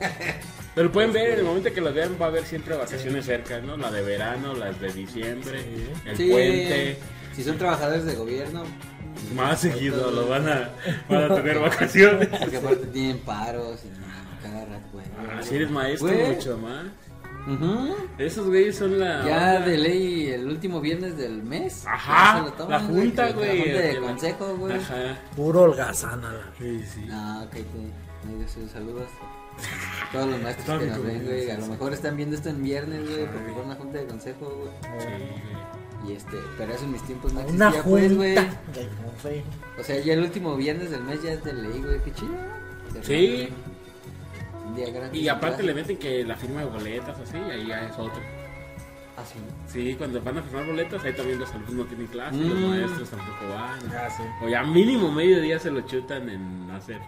Pero pueden ver, en el momento que los vean va a haber siempre vacaciones cerca, ¿no? La de verano, las de diciembre, el Sí. puente. Si son trabajadores de gobierno, Más seguido lo van a, van a tener vacaciones. porque aparte tienen paros y no, cada rato, güey. Ah, si eres maestro, Güey. mucho más. Ujú. Esos güeyes son la. Ya de ley el último viernes del mes. Ajá, ya se lo toman, la junta, La güey. junta de El- consejo, güey. Ajá. Puro holgazana. la- Sí, sí. No, ok, te, no digas eso, saludos. Todos los maestros que nos ven, güey. A lo mejor están viendo esto en viernes, güey, porque fue una junta de consejo, güey. Sí. Y este, pero eso en mis tiempos no Una existía, pues, güey. O sea, ya el último viernes del mes ya es de ley, güey, qué chido. Sí. Un día gratis. Y aparte le meten que la firma de boletas, así, ahí ya es otro. Ah, sí. Sí, cuando van a firmar boletas, ahí también los alumnos no tienen clase, los Mm. maestros tampoco van. Ah, sí. O ya mínimo medio día se lo chutan en hacer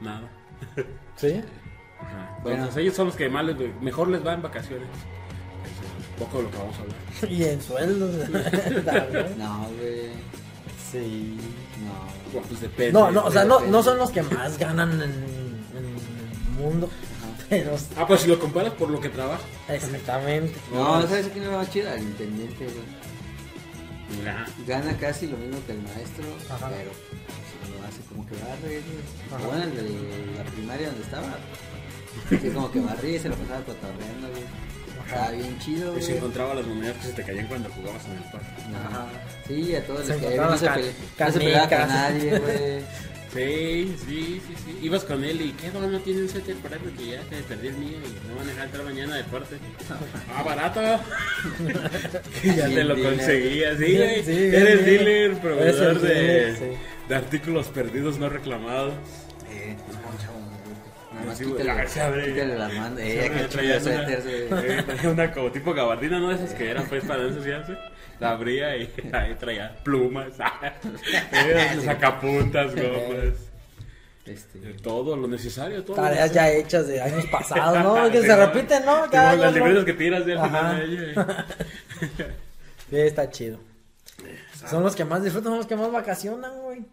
nada. ¿Sí? Ajá. Bueno. Entonces ellos son los que más les, mejor les va en vacaciones. Eso es un poco de lo que vamos a hablar. Y en sueldos. No, güey. sí. No. Bueno, pues depende. No, no, o sea, no, no son los que más ganan en, en el mundo. Ajá. Pero Ah, pues si lo comparas por lo que trabaja. exactamente. No, ¿sabes quién va más chido? Al intendente, güey. Mira. Gana casi lo mismo que el maestro, Ajá. pero pues, lo hace como que güey. Ajá. O Bueno, el de la primaria donde estaba. Sí, como que barría y se lo pasaba cotorreando, güey. Estaba bien chido, Y güey. se encontraba las monedas que se te caían cuando jugabas en el parque. Ajá. Sí, a todos Se les que encontraban no se, no se peleaba con nadie, güey. Sí, sí, sí, sí. Ibas con él y ¿qué no, no tiene un suéter para eso que ya te perdí el mío y no van a dejar entrar mañana de parte. Ah, barato. Ya te lo conseguías, sí, Eres dealer. dealer, proveedor de, dealer, sí. de artículos perdidos no reclamados. Eh, no, Sí, quítale, se abre. quítale una- como tipo gabardina, ¿no? Esas que eran pues para ensuciarse. La abría y ahí traía plumas, eh, sacapuntas, gomas. Este, todo lo necesario, todo. Tareas lo ya hechas de años pasados, ¿no? Que se repiten, ¿no? Cada las libretas que tiras de al final de ella. Sí, está chido. Son los que más disfrutan, son los que más vacacionan, güey.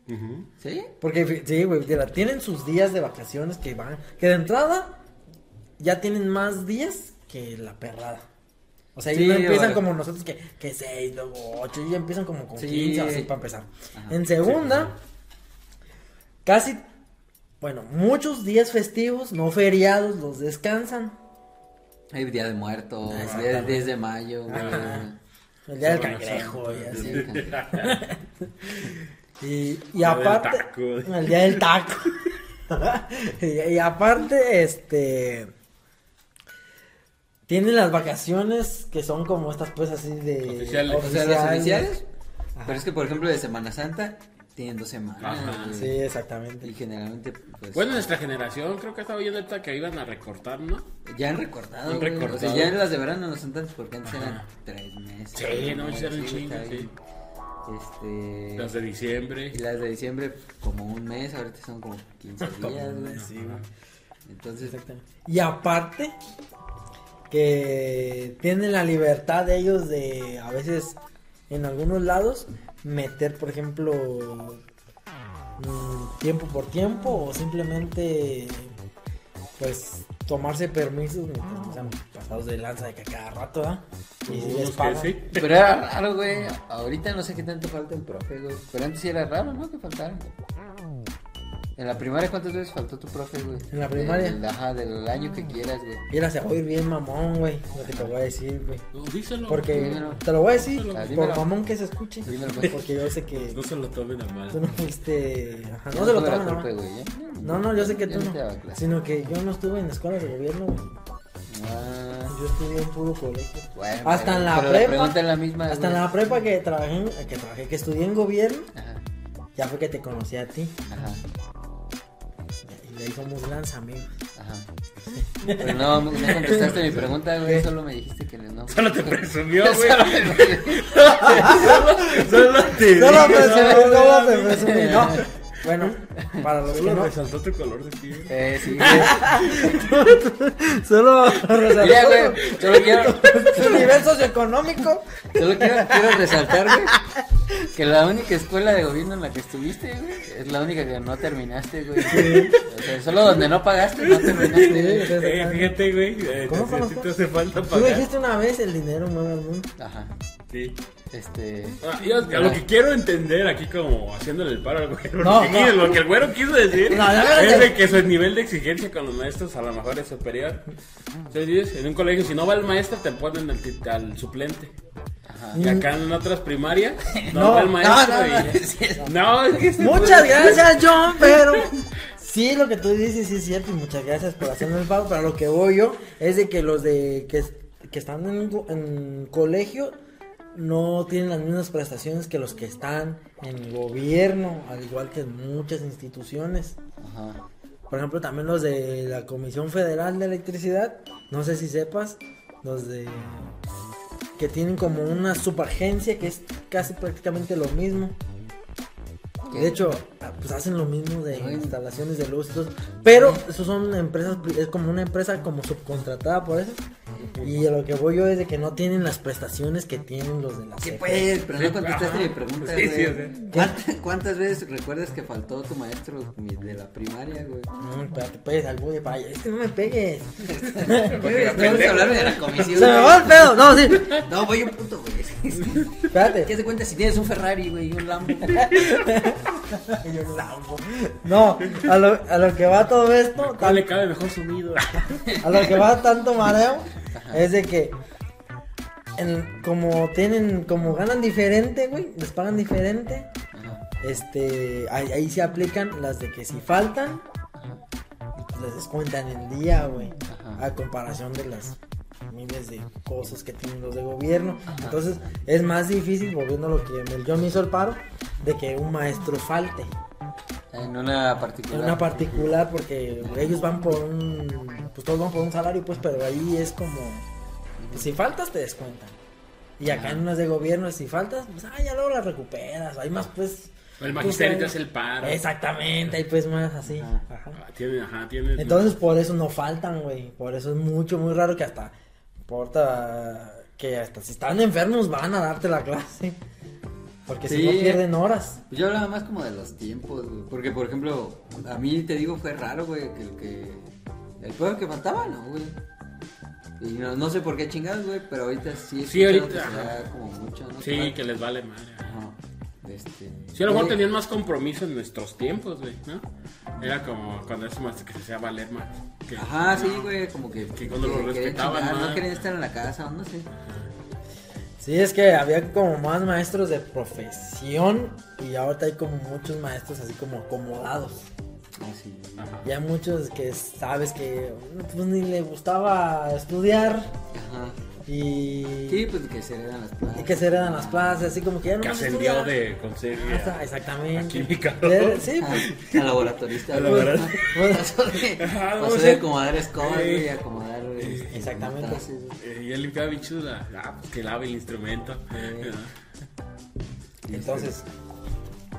¿Sí? Porque, sí, güey, tienen sus días de vacaciones que van, que de entrada ya tienen más días que la perrada. O sea, ellos Sí, no empiezan vale. como nosotros que, que seis, luego ocho, y ya empiezan como con Sí. 15 así para empezar. Ajá. En segunda, casi, bueno, muchos días festivos, no feriados, los descansan. Hay Día de Muertos, día Exactamente. del 10 de mayo, güey. El día del cangrejo y así. Y, y Día del aparte, taco. el día del taco. y, y aparte, este. Tienen las vacaciones que son como estas, pues así de. Oficiales. O sea, las oficiales. Ajá. Pero es que, por ejemplo, de Semana Santa tienen dos semanas. Ajá. Sí, exactamente. Y generalmente, pues. Bueno, nuestra generación creo que estaba oyendo ahorita que iban a recortar, ¿no? ya han recortado. Han. O sea, ya en las de verano no son tantas porque antes eran tres meses. Sí, no, sí eran sí, chingo, está sí. Este. Las de diciembre. Y las de diciembre, como un mes, ahorita son como 15 Como días, güey. sí, güey. Entonces, Exactamente. Y aparte, que tienen la libertad de ellos de, a veces, en algunos lados, meter, por ejemplo, mm, tiempo por tiempo o simplemente, pues, tomarse permisos mientras sean pasados de lanza de que a cada rato, ¿ah? Y si les Unos que pagan. sí. Pero era raro, güey. Ahorita no sé qué tanto falta el profe, güey. Pero antes sí era raro, ¿no? Que faltara. En la primaria, ¿cuántas veces faltó tu profe, güey? ¿En la primaria? Del, ajá, del año que quieras, güey. Mira, se va a ir bien mamón, güey, lo que te voy a decir, güey. No, díselo. Porque, dímelo. te lo voy a decir, Ah, por dímelo. mamón que se escuche. Dímelo, pues. Porque yo sé que No se lo tomen a mal. tú no fuiste... Ajá, no se lo la tomen, culpa, no. güey, ¿eh? No, no, yo sé que Yo tú no. Sino que yo no estuve en escuelas de gobierno, güey. Ah, Yo estudié en puro colegio. bueno, Hasta pero- en la prepa. es la misma, Hasta en la prepa que trabajé, en- que trabajé, que estudié en gobierno, Ajá, ya fue que te conocí a ti. ajá, de ahí somos grandes amigos. ajá. Pero no, no contestaste mi pregunta, güey. Solo me dijiste que no. Solo te presumió, güey. Solo me- Solo te No lo dijo. presumí, no lo presumí, no. Bueno, para los que Solo no. resaltó tu color de piel. Eh, sí. Solo Mira, güey, solo quiero, nivel socioeconómico. solo quiero, quiero resaltar, güey, que la única escuela de gobierno en la que estuviste, güey, es la única que no terminaste, güey. O sea, solo donde no pagaste, no terminaste, güey. Eh, fíjate, güey. Eh, ¿Cómo te- sí te hace falta Tú pagar. dijiste una vez el dinero mundo. Ajá. Sí. Este. Ah, yo, a lo que quiero entender aquí como haciéndole el paro al güero, No, lo, que no. quiso- lo que el güero quiso decir No, es de que su nivel de exigencia con los maestros a lo mejor es superior. Entonces en un colegio si no va el maestro te ponen al, al suplente. Ajá. Y acá en otras primarias no, va el maestro no, es que Muchas gracias, John, pero sí, lo que tú dices sí es cierto y muchas gracias por hacerme el pago. Pero lo que voy yo es de que los de que, que están en, en colegio no tienen las mismas prestaciones que los que están en gobierno, al igual que en muchas instituciones. Ajá. Por ejemplo, también los de la Comisión Federal de Electricidad, no sé si sepas, los de que tienen como una subagencia que es casi prácticamente lo mismo. ¿Qué? De hecho, pues hacen lo mismo de Ay. instalaciones de luz y todo. eso. Pero esos son empresas, es como una empresa como subcontratada por eso. Y a lo que voy yo es de que no tienen las prestaciones que tienen los de la Sí, CFE. pues, pero no contestaste ajá. mi pregunta, Sí, güey. sí, o sea. ¿Cuántas, cuántas veces recuerdas que faltó tu maestro de la primaria, güey? No, espérate, pues, al voy para allá. Es que no me pegues. Vamos a hablar de la comisión. Se me va el pedo. No, sí. No, voy un punto, güey. Espérate. ¿Qué se cuenta si tienes un Ferrari, güey, y un Lambo? No, a lo, a lo que va todo esto, ¿Cuál le cabe mejor sonido? a lo que va tanto mareo, es de que en- como tienen, como ganan diferente, güey, les pagan diferente, Ajá, este, ahí, ahí se aplican las de que si faltan, pues les descuentan el día, güey, a comparación de las miles de cosas que tienen los de gobierno. Entonces, es más difícil, volviendo a lo que John me hizo el paro, de que un maestro falte. En una En particular. una particular porque ellos van por un pues todos van por un salario pues pero ahí es como pues, si faltas te descuentan y acá en unas de gobierno si faltas pues ah ya luego las recuperas hay más pues El magisterio te pues, hace el paro. exactamente hay pues más así Ajá. ajá. Ah, Tiene, ajá, tiene. entonces por eso no faltan güey por eso es mucho muy raro que hasta importa que hasta si están enfermos van a darte la clase porque si Sí. no pierden horas Yo hablaba más como de los tiempos, güey. Porque, por ejemplo, a mí te digo, fue raro, güey, que el que. El pueblo que faltaba, no, güey. Y no, no sé por qué chingados, güey, pero ahorita sí es Sí, ahorita, como mucho, ¿no? Sí, que les vale madre. Ajá. Este. Sí, a lo mejor tenían más compromiso en nuestros tiempos, güey, ¿no? Era como cuando es más que se hacía valer más. Que, Ajá, sí, güey, como que. Que cuando lo querían respetaban chingar, más. No querían estar en la casa, o no sé. Sí, es que había como más maestros de profesión y ahorita hay como muchos maestros así como acomodados. Ah, sí. Ajá. Y hay muchos que sabes que pues ni le gustaba estudiar Ajá. y, Sí, pues que se heredan las plazas. y que se heredan las plazas, así como que ya no Que ascendió de conseguir. Ajá, exactamente. a química. Eh, Sí, Ah, pues, a laboratorista. A laboratorista. Pasó de, no acomodar escobas, Sí. güey, a acomodar. Este, Exactamente. Eh, y él limpiaba bien chido la. Ah, pues que lave el instrumento. Entonces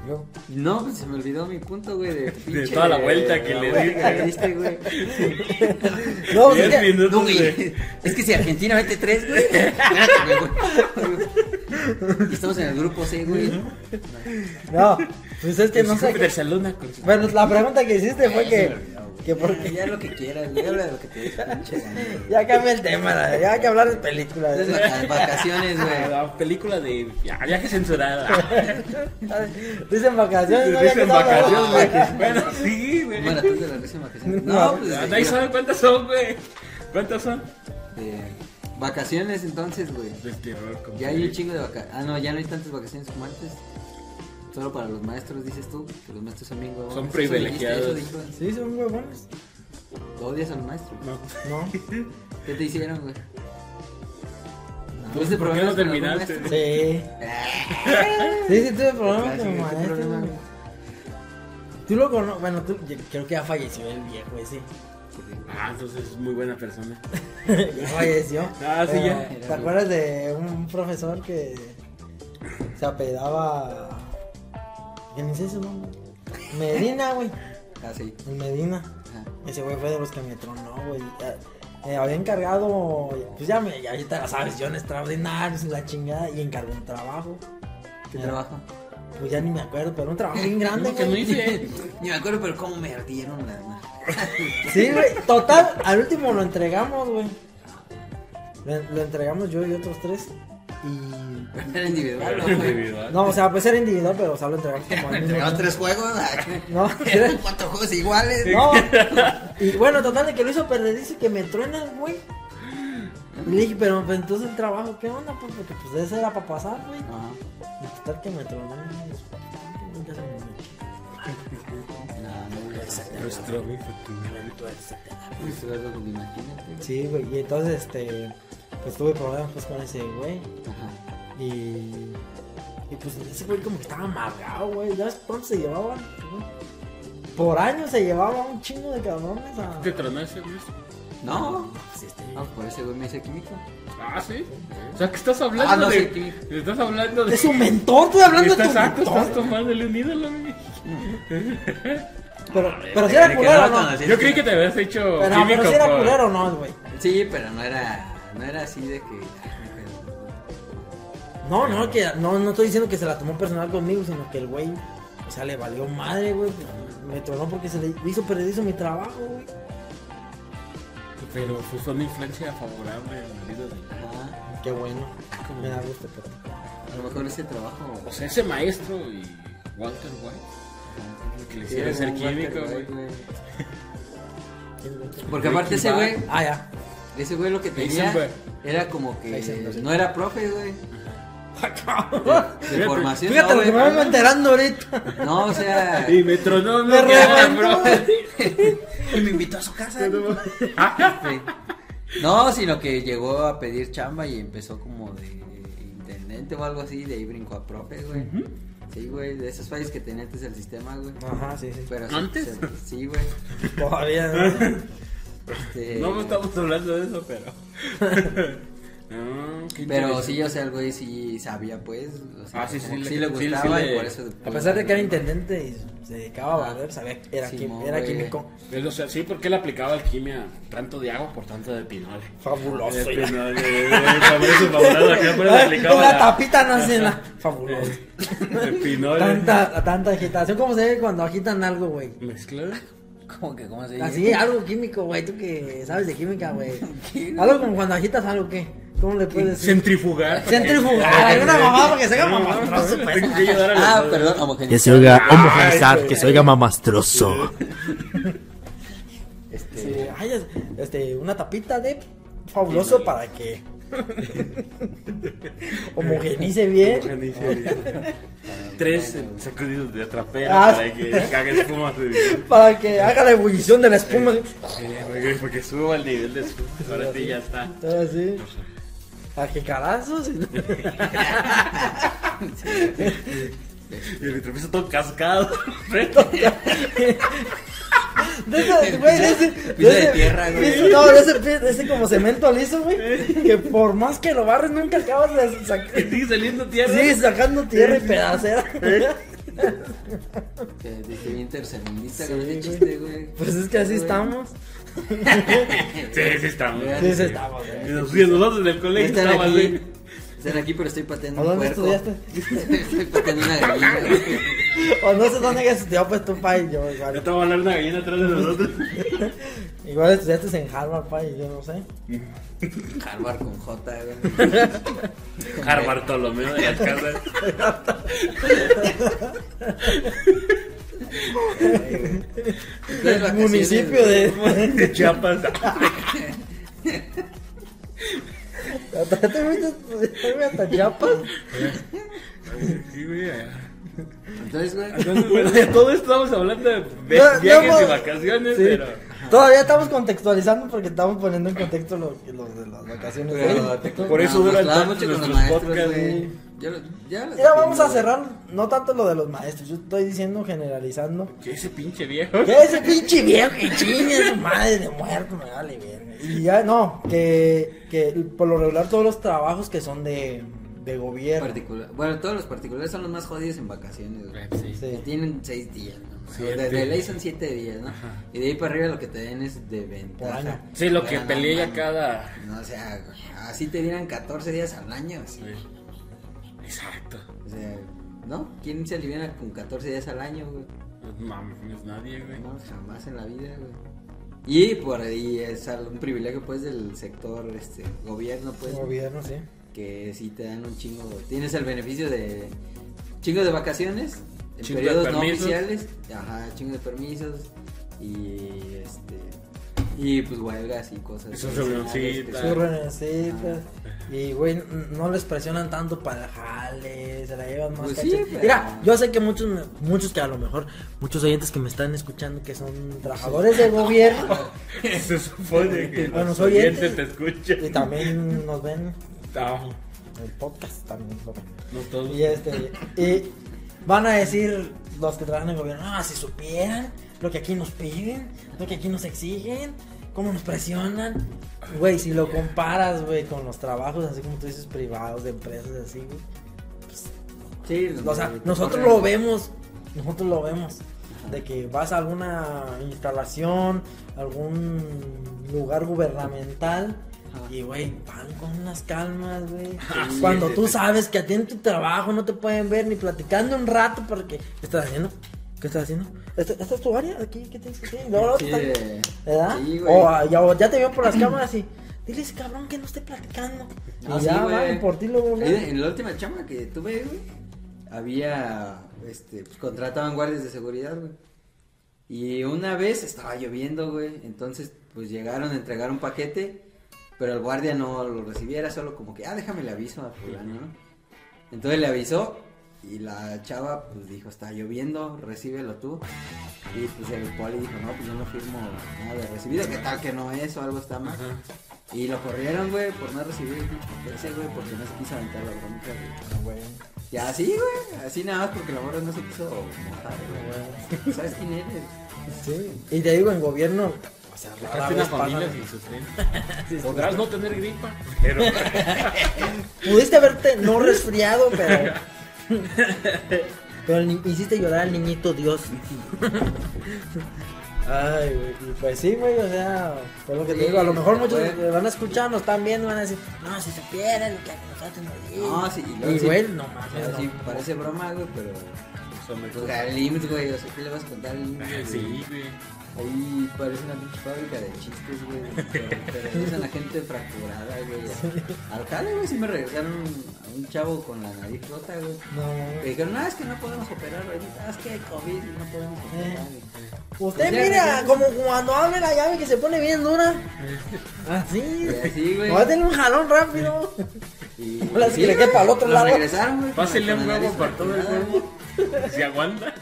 yo No, pues se me olvidó mi punto, güey, de pinche- toda la vuelta que la le di. que güey. no, pues, que- minutos güey. Es que si Argentina mete tres, güey. Espérate, güey. Y Estamos en el grupo C, güey. no, pues es que no sé. Su- Bueno, la pregunta que hiciste fue que. Que porque Ya lo que quieras, güey. Habla de lo que te pinche ya cambia el tema, la- ya hay que hablar de películas. Vaca- vacaciones, Ah, güey. La película de ya, viaje censurada. Dicen vacaciones, no Dicen Ya vacaciones, güey. Bueno, sí, güey. Maratón de la risa en vacaciones. No, pues. Ah, de- Nadie sabe cuántas son, güey. ¿Cuántas son? de Vacaciones, entonces, güey. Del terror. como Ya hay un chingo de vacaciones. Ah, no, ya no hay tantas vacaciones como antes. Solo para los maestros, dices tú, que los maestros son bien huevones. Son Eso privilegiados. Sí, son huevones. ¿Odias a los maestros? No. No. ¿Qué te hicieron, güey? Pues, ¿Tuviste ¿por qué no terminaste? maestro? Sí. Sí, sí, tuve problemas con ¿qué maestros. problema? güey. Tú lo conoces. Bueno, tú, yo creo que ya falleció el viejo ese. Ah, entonces es muy buena persona. ya falleció. Ah, sí, Pero, ya. ¿Te acuerdas de un profesor que se apedaba. Nombre. Medina, güey. Ah, sí. Medina. Ajá. Ese güey fue de los que me tronó, güey. Eh, eh, había encargado, pues ya, me, ya ahorita la sabes, yo en extraordinarios la chingada, y encargó un trabajo. ¿Qué Eh, trabajo? Pues ya ni me acuerdo, pero un trabajo bien grande, No, que no güey. hice. Ni me acuerdo, pero cómo me ardieron las manos. Sí, güey. Total, al último lo entregamos, güey. Lo, lo entregamos yo y otros tres. Y. Era individual, ¿no? Individual. No, o sea, pues era individual, pero o sea, lo entregamos como Entregamos tres juegos. No, Eran cuatro juegos iguales. No. Y bueno, total, de que lo hizo perder, dice que me truena el güey. Y le dije, pero pues, entonces el trabajo, ¿qué onda? Pues porque pues ese era para pasar, güey. Ajá. Y total que me tronó. nunca se me pues, Imagínate. Sí, güey. Y entonces, este. Pues tuve problemas pues con ese güey. Ajá. Y. Y pues ese güey como que estaba amargado, güey. ¿Ya ves cuánto se llevaban? Por años se llevaba un chingo de cabrones a. ¿Te tronó ese güey? No. Pues, este, Ah, por ese güey me hice químico. Ah, sí. O sea, que estás hablando Ah, no, de. sí, Estás hablando de. Es su mentor, estoy hablando de tu exacto, mentor. estás tomándole un ídolo, güey. Pero, pero si era culero, no ¿no? Yo creí que te habías hecho Pero, pero si era por- culero, ¿no, güey? Sí, pero no era, no era así de que. No, no, que no, no estoy diciendo que se la tomó personal conmigo, sino que el güey, o sea, le valió madre, güey. Me tronó porque se le hizo perdizo mi trabajo, güey. Pero fue una influencia favorable en la vida de. Ajá. Qué bueno. Me da gusto, pero. A lo mejor ese trabajo. O sea, ese maestro y Walter White. Que le Sí, hicieron era ser químico, güey. Porque aparte ese güey, Ah, ya. Ese güey lo que tenía era como que no era profe, güey. De Fíjate, formación. Fíjate no, lo que me vengo enterando ahorita. No, o sea. Y me tronó, Me reventó. Y me invitó a su casa. Sí. No, sino que llegó a pedir chamba y empezó como de intendente o algo así, de ahí brincó a profe, güey. Sí, güey, de esas fallas que tenía antes el sistema, güey. Ajá, sí, sí. Pero ¿Antes? se- sí, güey. Todavía. Este, No estamos hablando de eso, pero. No, Pero sí, o sea, el güey sí sabía, pues. O sea, Ah, sí, como sí, le- sí le sí, sí gustaba le- y por eso. A pesar de que era intendente y se dedicaba a barrer, sabía que era, quim- era químico. Pues, o sea, sí, porque él aplicaba alquimia tanto de agua por tanto de pinol. Fabuloso. De fabuloso, pero le tapita no hace la. Fabuloso. de pinol. Tanta, tanta agitación. ¿Cómo se ve cuando agitan algo, güey? Mezclado. Como que, ¿cómo se dice? Así, algo químico, güey. Tú que sabes de química, güey. Algo como cuando agitas algo, ¿qué? ¿Cómo le puedes decir? Centrifugar. Centrifugar. Alguna mamá para que se haga mamá. que Ah, perdón, Que homogeneizar. se oiga güey. que se oiga mamastroso. Este, Sí, ay, es- este, una tapita de fabuloso para que homogenice bien. Tres sacudidos de trapera Ah. para que cague espuma. Sí, Para que haga la ebullición de la espuma. porque- porque suba el nivel de espuma. Ahora sí ya está. Todo así. A que carazos. Y el todo cascado. De ese, güey, de ese, Piso de tierra, güey. No, de ese, de ese como cemento liso, güey. Que por más que lo barres, nunca acabas de sacar. Sigue saliendo tierra. Sí, sacando tierra y pedacera. que dije bien tercermundista Sí, con ese güey. chiste, güey. Pues es que así Güey. estamos. Sí, sí estamos. Sí, sí estamos, güey. Y nos- y nosotros en el colegio Están estábamos aquí, bien. Están aquí, pero estoy pateando ¿A un dónde puerco. estudiaste? estoy pateando una gallina. O no sé dónde hayas estudiado, pues tu pai. Yo igual. te va a hablar una gallina atrás de nosotros. Igual estudiaste en Harvard, pai. Yo no sé. Harvard con J, güey. Jar Bartolomeo de vacaciones, Municipio de. De Chiapas. ¿Te fuiste hasta Chiapas? Sí, güey. Entonces, güey. Entonces, bueno, de todo esto estamos hablando de ve- No, no, viajes y vacaciones, Sí. pero. Todavía estamos contextualizando porque estamos poniendo en contexto lo, lo de las vacaciones. Pero güey. te- Por eso duran tanto los nuestros podcasts, güey. Ya, vamos a cerrar, no tanto lo de los maestros, yo estoy diciendo generalizando. ¿Qué ese pinche viejo? Que ese pinche viejo que chingue su madre de muerto me vale verga. Y ya no, que, que por lo regular todos los trabajos que son de, de gobierno. Particular. Bueno, todos los particulares son los más jodidos en vacaciones, güey. Sí. Sí. Que tienen seis días, ¿no? Siete. De, de ley son siete días, ¿no? Y de ahí para arriba lo que te den es de ventaja. año. Sí, lo que no ya mames. cada. No, o sea, así te dieran 14 días al año. sí. Exacto. O sea, ¿no? ¿Quién se aliviana con 14 días al año, güey? No mames, nadie, güey. No, jamás en la vida, güey. Y por ahí es un privilegio, pues, del sector, este, gobierno, pues, Gobierno, sí. que sí te dan un chingo. Tienes el beneficio de chingo de vacaciones, en Chingo de periodos no oficiales, ajá, chingo de permisos y este y pues huelgas y cosas. Y sus reunioncitas. Sus reunioncitas. Y, güey, no les presionan tanto para el jale, se la llevan más Pues caché. sí, pero- Mira, yo sé que muchos, muchos que a lo mejor, muchos oyentes que me están escuchando que son trabajadores del gobierno Se supone que Bueno, los soy oyentes ente. te escuchan. y también nos ven No, el podcast, también lo ven. no todos. Y este, y van a decir los que trabajan en el gobierno, ah, si supieran lo que aquí nos piden, lo que aquí nos exigen, cómo nos presionan. Güey, si lo comparas, güey, con los trabajos, así como tú dices, privados, de empresas, así, güey. Sí, O sea, nosotros lo vemos, nosotros lo vemos. De que vas a alguna instalación, algún lugar gubernamental. Y, güey, van con unas calmas, güey. Sí, Cuando sí, tú sí. sabes que a ti en tu trabajo no te pueden ver ni platicando un rato porque... ¿Qué estás haciendo? ¿Qué estás haciendo? ¿Esta, esta es tu área? ¿Aquí? ¿Qué tienes que hacer? No, no, Sí, está- de- ¿Verdad? Sí, güey. o, ya, te veo por las cámaras y... Dile a ese cabrón que no esté platicando. No, y sí, ya güey. por ti luego. De- En la última chamba que tuve, güey, había, este, pues contrataban guardias de seguridad, güey. Y una vez estaba lloviendo, güey, entonces, pues llegaron a entregar un paquete, pero el guardia no lo recibiera, solo como que, ah, déjame le aviso a fulano, ¿no? Entonces le avisó y la chava, pues dijo, está lloviendo, recíbelo tú. Y pues el poli dijo, no, pues yo no firmo nada de recibido, que tal que no es o algo está mal. Y lo corrieron, güey, por no recibir ese, güey, porque no se quiso aventar la bronca, güey. Güey. Y así, güey, así nada más porque la morra no se quiso mojar, güey. ¿Sabes quién eres? Sí. Y te digo, en gobierno, o sea, una familia sin. Podrás no tener gripa, pero. Pudiste haberte no resfriado, pero. Pero hiciste llorar al niñito Dios. Ay, güey. Pues sí, güey, o sea, por lo que te Sí, digo, a lo mejor muchos puede. van a escuchar, nos están viendo, van a decir, no, si supieran lo que nosotros nos. No, sí, y luego Y, sí- güey, no O mames. sea, no. sí, parece broma, güey, pero. Son de Pues al IMSS, güey, o sea, ¿qué le vas a contar al IMSS? güey? Sí, güey. Ahí parece una pinche fábrica de chistes, güey. Pero, pero a gente fracturada, güey. Al jale, güey, sí me regresaron a un chavo con la nariz rota, güey. No, Me mames. dijeron, no, es que no podemos operar ahorita, es que hay COVID y no podemos operar. Usted Pues ya, mira, ya. como cuando abre la llave que se pone bien dura. Así. Y así, güey. Va a tener un jalón rápido. Y si le quepa al otro lado. regresaron, güey. Pásenle la- un la huevo para todo el huevo. Si aguanta.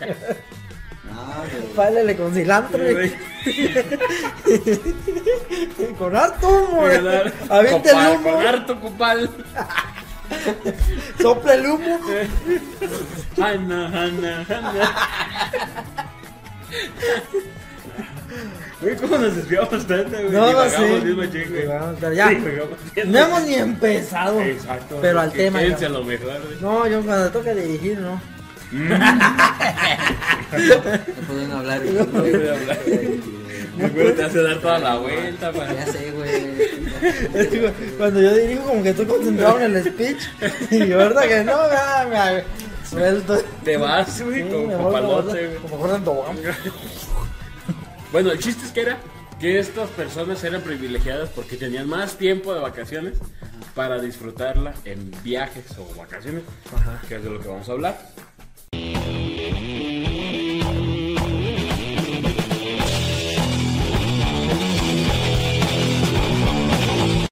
Pálele con cilantro. con harto humo. güey. Avienta el humo. Con harto copal. Sopla el humo. Hanna, Hanna, Hanna. Güey, ¿cómo nos desviamos tanto, güey? No, no sé. pero ya. Bien. No hemos ni empezado. Exacto. Pero al tema. Ya. lo mejor. No, yo cuando toca dirigir, no. No pueden hablar. güey. puede hablar. Te hace dar toda la vuelta, Ya para. sé, güey. Es que Cuando yo dirijo, como que estoy concentrado en el speech. Y ahorita que no, me, me suelto. Te vas, Sí, güey, me como copalote, güey. como Tobogán. Bueno, el chiste es que era que estas personas eran privilegiadas porque tenían más tiempo de vacaciones para disfrutarla en viajes o vacaciones, Ajá. que es de lo que vamos a hablar. Thank you.